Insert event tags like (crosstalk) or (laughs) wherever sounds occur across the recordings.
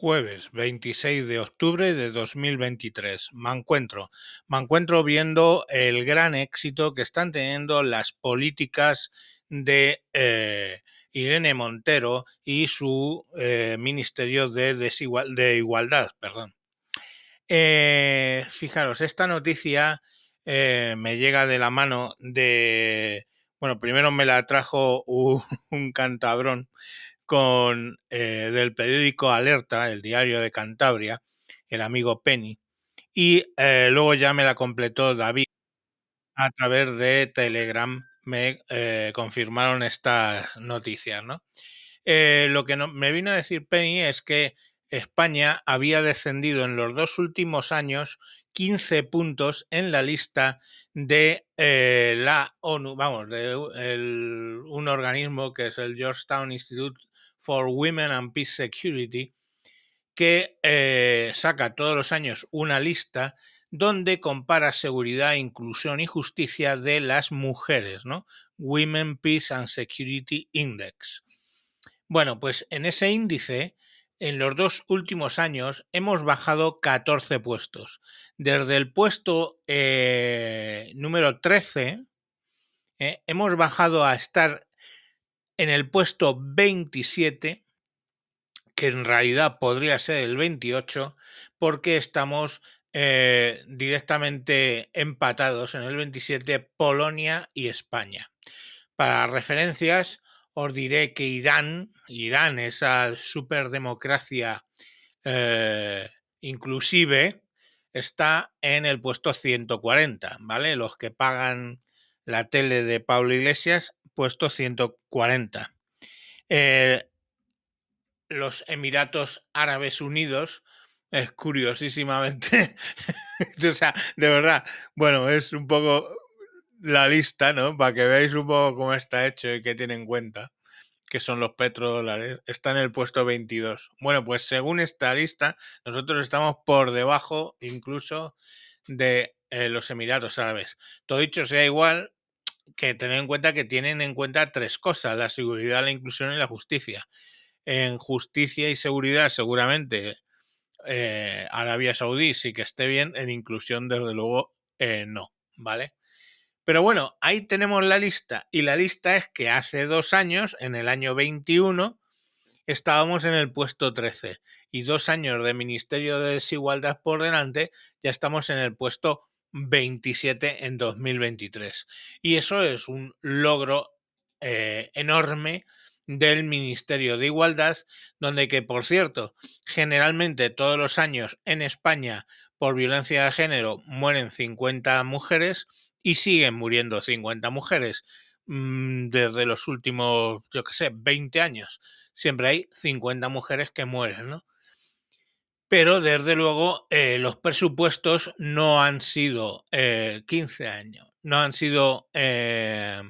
Jueves 26 de octubre de 2023. Me encuentro, me encuentro viendo el gran éxito que están teniendo las políticas de eh, Irene Montero y su eh, Ministerio de, de Igualdad. Perdón. Eh, fijaros, esta noticia me llega de la mano de... Bueno, primero me la trajo un, (laughs) un cantabrón con eh, del periódico Alerta, el diario de Cantabria, el amigo Penny, y eh, luego ya me la completó David a través de Telegram. Me eh, confirmaron estas noticias, ¿no? lo que me vino a decir Penny es que España había descendido en los dos últimos años 15 puntos en la lista de la ONU, vamos, de un organismo que es el Georgetown Institute for Women and Peace Security, que eh, saca todos los años una lista donde compara seguridad, inclusión y justicia de las mujeres, ¿no? Women Peace and Security Index. Bueno, pues en ese índice, en los dos últimos años, hemos bajado 14 puestos. Desde el puesto eh, número 13, eh, hemos bajado a estar en el puesto 27, que en realidad podría ser el 28, porque estamos eh, directamente empatados en el 27 Polonia y España. Para referencias, os diré que Irán, Irán, esa superdemocracia eh, inclusive, está en el puesto 140, ¿vale? Los que pagan la tele de Pablo Iglesias puesto 140. Eh, los Emiratos Árabes Unidos, es curiosísimamente, (laughs) o sea, de verdad, bueno, es un poco la lista, ¿no? Para que veáis un poco cómo está hecho y qué tiene en cuenta, que son los petrodólares, está en el puesto 22. Bueno, pues según esta lista, nosotros estamos por debajo incluso de eh, los Emiratos Árabes. Todo dicho sea igual, que tener en cuenta que tienen en cuenta tres cosas, la seguridad, la inclusión y la justicia. En justicia y seguridad seguramente eh, Arabia Saudí sí que esté bien, en inclusión desde luego eh, no, ¿vale? Pero bueno, ahí tenemos la lista y la lista es que hace dos años, en el año 21, estábamos en el puesto 13 y dos años de Ministerio de Desigualdad por delante, ya estamos en el puesto 27 en 2023. Y eso es un logro eh, enorme del Ministerio de Igualdad, donde que, por cierto, generalmente todos los años en España por violencia de género mueren 50 mujeres y siguen muriendo 50 mujeres mm, desde los últimos, yo qué sé, 20 años. Siempre hay 50 mujeres que mueren, ¿no? Pero desde luego eh, los presupuestos no han sido 15 eh, años, no han sido eh,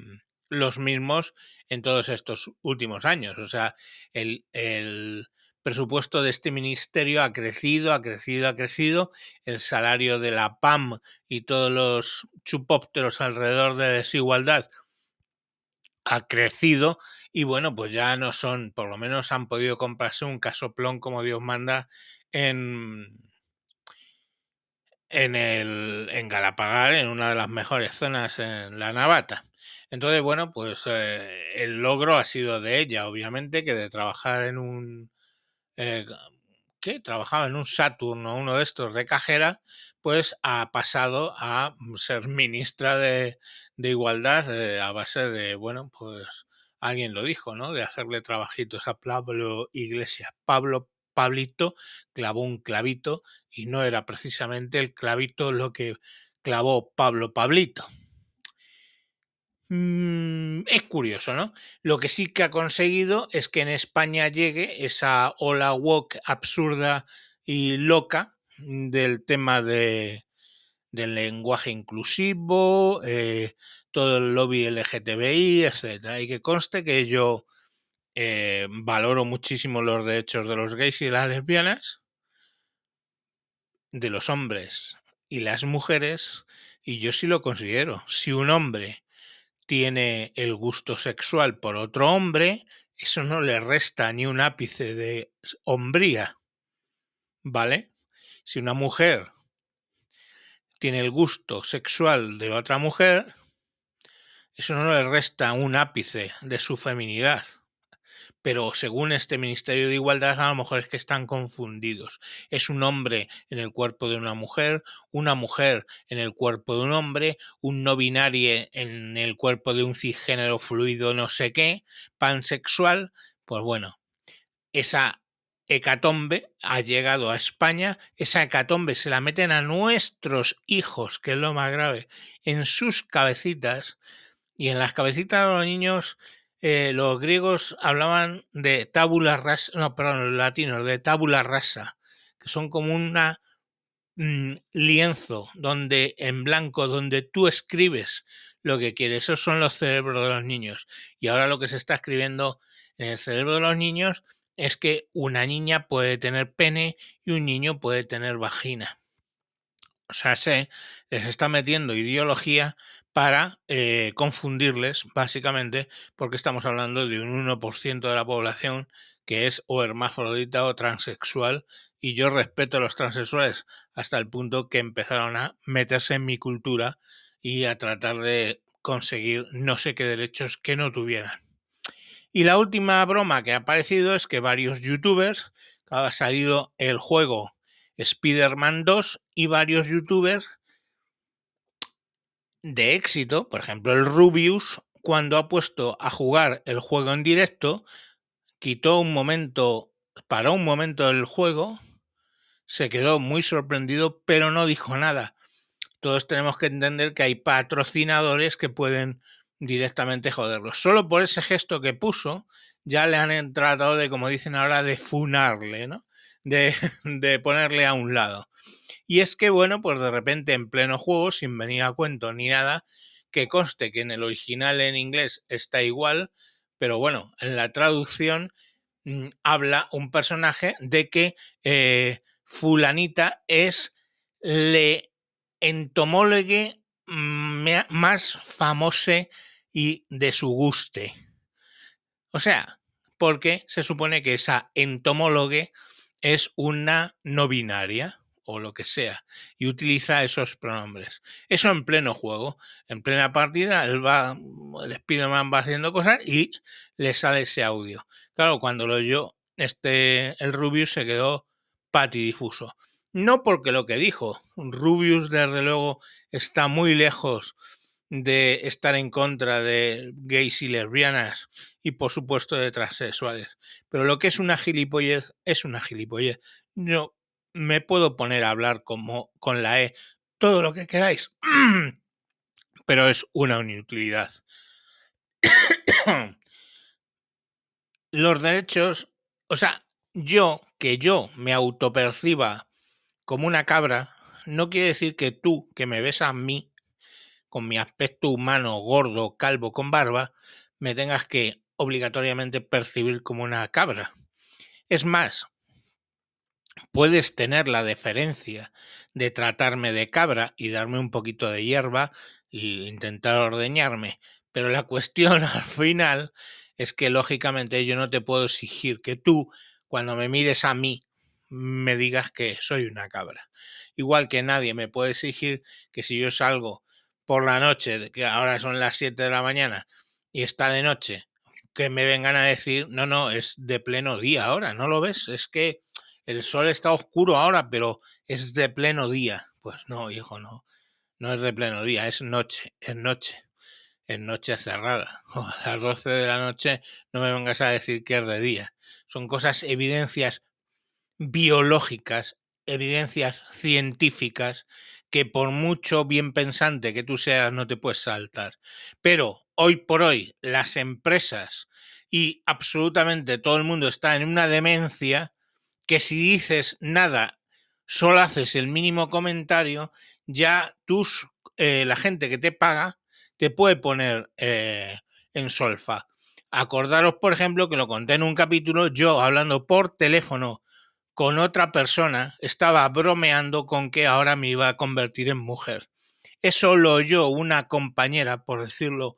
los mismos en todos estos últimos años. O sea, el, presupuesto de este ministerio ha crecido, ha crecido, ha crecido. El salario de la PAM y todos los chupópteros alrededor de desigualdad ha crecido y bueno, pues ya no son, por lo menos han podido comprarse un casoplón como Dios manda en, en, el, en Galapagar, en una de las mejores zonas en la Navata. Entonces, bueno, pues eh, el logro ha sido de ella, obviamente, que de trabajar en un... Eh, ¿Qué? Trabajaba en un Saturn o uno de estos de cajera, pues ha pasado a ser ministra de, de Igualdad eh, a base de, bueno, pues alguien lo dijo, ¿no? De hacerle trabajitos a Pablo Iglesias. Pablo Pablito clavó un clavito y no era precisamente el clavito lo que clavó Pablo Pablito. Mm, es curioso, ¿no? Lo que sí que ha conseguido es que en España llegue esa ola woke absurda y loca del tema de, del lenguaje inclusivo, eh, todo el lobby LGTBI, etc. Y que conste que yo eh, valoro muchísimo los derechos de los gays y las lesbianas, de los hombres y las mujeres, y yo sí lo considero. Si un hombre tiene el gusto sexual por otro hombre, eso no le resta ni un ápice de hombría. ¿vale? Si una mujer tiene el gusto sexual de otra mujer, eso no le resta un ápice de su feminidad pero según este Ministerio de Igualdad a lo mejor es que están confundidos. Es un hombre en el cuerpo de una mujer, una mujer en el cuerpo de un hombre, un no binario en el cuerpo de un cisgénero fluido no sé qué, pansexual, pues bueno, esa hecatombe ha llegado a España, esa hecatombe se la meten a nuestros hijos, que es lo más grave, en sus cabecitas, y en las cabecitas de los niños eh, los griegos hablaban de tabula rasa, no, perdón, los latinos, de tabula rasa, que son como una mm, lienzo donde en blanco, donde tú escribes lo que quieres. Esos son los cerebros de los niños. Y ahora lo que se está escribiendo en el cerebro de los niños es que una niña puede tener pene y un niño puede tener vagina. O sea, se les está metiendo ideología para eh, confundirles, básicamente, porque estamos hablando de un 1% de la población que es o hermafrodita o transexual, y yo respeto a los transexuales hasta el punto que empezaron a meterse en mi cultura y a tratar de conseguir no sé qué derechos que no tuvieran. Y la última broma que ha aparecido es que varios youtubers, ha salido el juego Spider-Man 2 y varios youtubers de éxito, por ejemplo el Rubius, cuando ha puesto a jugar el juego en directo, quitó un momento, paró un momento del juego, se quedó muy sorprendido, pero no dijo nada. Todos tenemos que entender que hay patrocinadores que pueden directamente joderlo. Solo por ese gesto que puso, ya le han tratado de, como dicen ahora, de funarle, ¿no? De, (laughs) de ponerle a un lado. Y es que, bueno, pues de repente en pleno juego, sin venir a cuento ni nada, que conste que en el original en inglés está igual, pero bueno, en la traducción mm, habla un personaje de que eh, fulanita es le entomólogue mm, más famoso y de su guste. O sea, porque se supone que esa entomólogue es una no binaria o lo que sea, y utiliza esos pronombres. Eso en pleno juego, en plena partida, él va, el Spider-Man va haciendo cosas y le sale ese audio. Claro, cuando lo oyó, este, el Rubius se quedó patidifuso. No porque lo que dijo, Rubius desde luego está muy lejos de estar en contra de gays y lesbianas y por supuesto de transexuales. Pero lo que es una gilipollez es una gilipollez. Yo me puedo poner a hablar como con la E todo lo que queráis, (clears throat) pero es una inutilidad. (clears throat) Los derechos, o sea, yo, que yo me autoperciba como una cabra, no quiere decir que tú, que me ves a mí, con mi aspecto humano, gordo, calvo, con barba, me tengas que obligatoriamente percibir como una cabra. Es más, puedes tener la deferencia de tratarme de cabra y darme un poquito de hierba e intentar ordeñarme, pero la cuestión (laughs) al final es que lógicamente yo no te puedo exigir que tú, cuando me mires a mí, me digas que soy una cabra. Igual que nadie me puede exigir que si yo salgo por la noche, que ahora son las 7 de la mañana, y está de noche, que me vengan a decir, no, no, es de pleno día ahora, ¿no lo ves? Es que el sol está oscuro ahora, pero es de pleno día. Pues no, hijo, no. No es de pleno día, es noche, es noche. Es noche cerrada. (laughs) A las 12 de la noche no me vengas a decir que es de día. Son cosas, evidencias biológicas, evidencias científicas que por mucho bien pensante que tú seas no te puedes saltar. Pero hoy por hoy las empresas y absolutamente todo el mundo está en una demencia que si dices nada, solo haces el mínimo comentario, ya tus, eh, la gente que te paga te puede poner eh, en solfa. Acordaros, por ejemplo, que lo conté en un capítulo, yo hablando por teléfono con otra persona, estaba bromeando con que ahora me iba a convertir en mujer. Eso lo oyó una compañera, por decirlo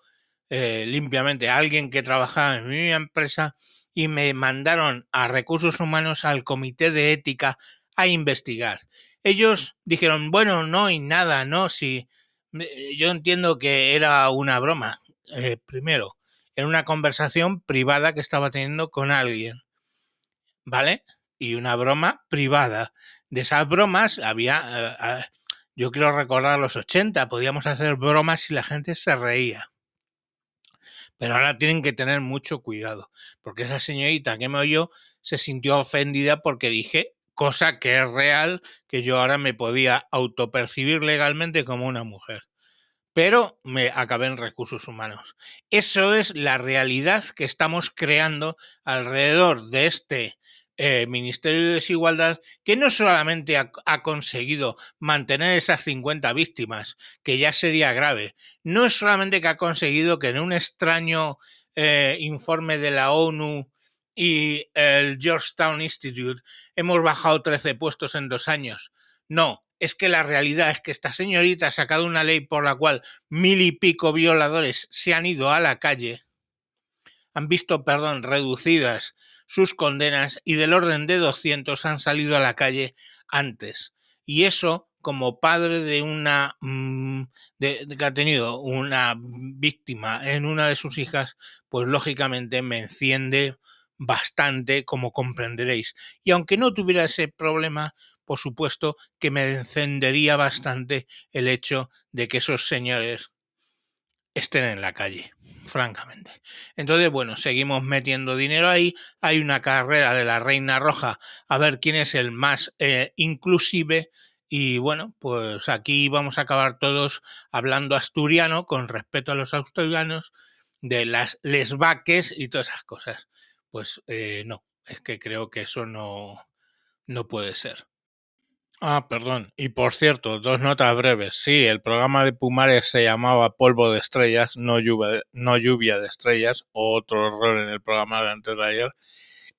eh, limpiamente, alguien que trabajaba en mi empresa y me mandaron a recursos humanos al comité de ética a investigar. Ellos dijeron, bueno, no hay nada, no, si yo entiendo que era una broma, eh, primero, en una conversación privada que estaba teniendo con alguien, ¿vale? Y una broma privada. De esas bromas había, eh, eh, yo quiero recordar los 80, podíamos hacer bromas y la gente se reía. Pero ahora tienen que tener mucho cuidado, porque esa señorita que me oyó se sintió ofendida porque dije cosa que es real, que yo ahora me podía autopercibir legalmente como una mujer. Pero me acabé en recursos humanos. Eso es la realidad que estamos creando alrededor de este eh, Ministerio de Desigualdad, que no solamente ha, conseguido mantener esas 50 víctimas, que ya sería grave, no es solamente que ha conseguido que en un extraño eh, informe de la ONU y el Georgetown Institute hemos bajado 13 puestos en dos años. No, es que la realidad es que esta señorita ha sacado una ley por la cual mil y pico violadores se han ido a la calle, han visto, perdón, reducidas sus condenas y del orden de 200 han salido a la calle antes. Y eso, como padre de una mm, de, que ha tenido una víctima en una de sus hijas, pues lógicamente me enciende bastante, como comprenderéis. Y aunque no tuviera ese problema, por supuesto que me encendería bastante el hecho de que esos señores estén en la calle francamente. Entonces, bueno, seguimos metiendo dinero ahí. Hay una carrera de la Reina Roja a ver quién es el más eh, inclusive. Y bueno, pues aquí vamos a acabar todos hablando asturiano con respeto a los asturianos de las lesbaques y todas esas cosas. Pues eh, no, es que creo que eso no, no puede ser. Ah, perdón. Y por cierto, dos notas breves. Sí, el programa de Pumares se llamaba Polvo de Estrellas, no lluvia, no lluvia de estrellas, otro error en el programa de antes de ayer.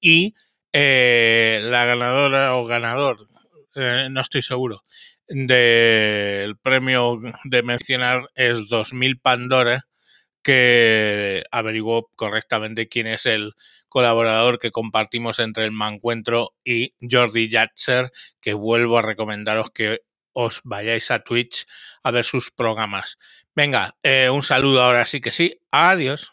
Y eh, la ganadora o ganador, eh, no estoy seguro, del premio de mencionar es 2000 Pandora, que averiguó correctamente quién es el colaborador que compartimos entre el Mancuentro y Jordi Yatzer, que vuelvo a recomendaros que os vayáis a Twitch a ver sus programas. Venga, eh, un saludo ahora sí que sí. Adiós.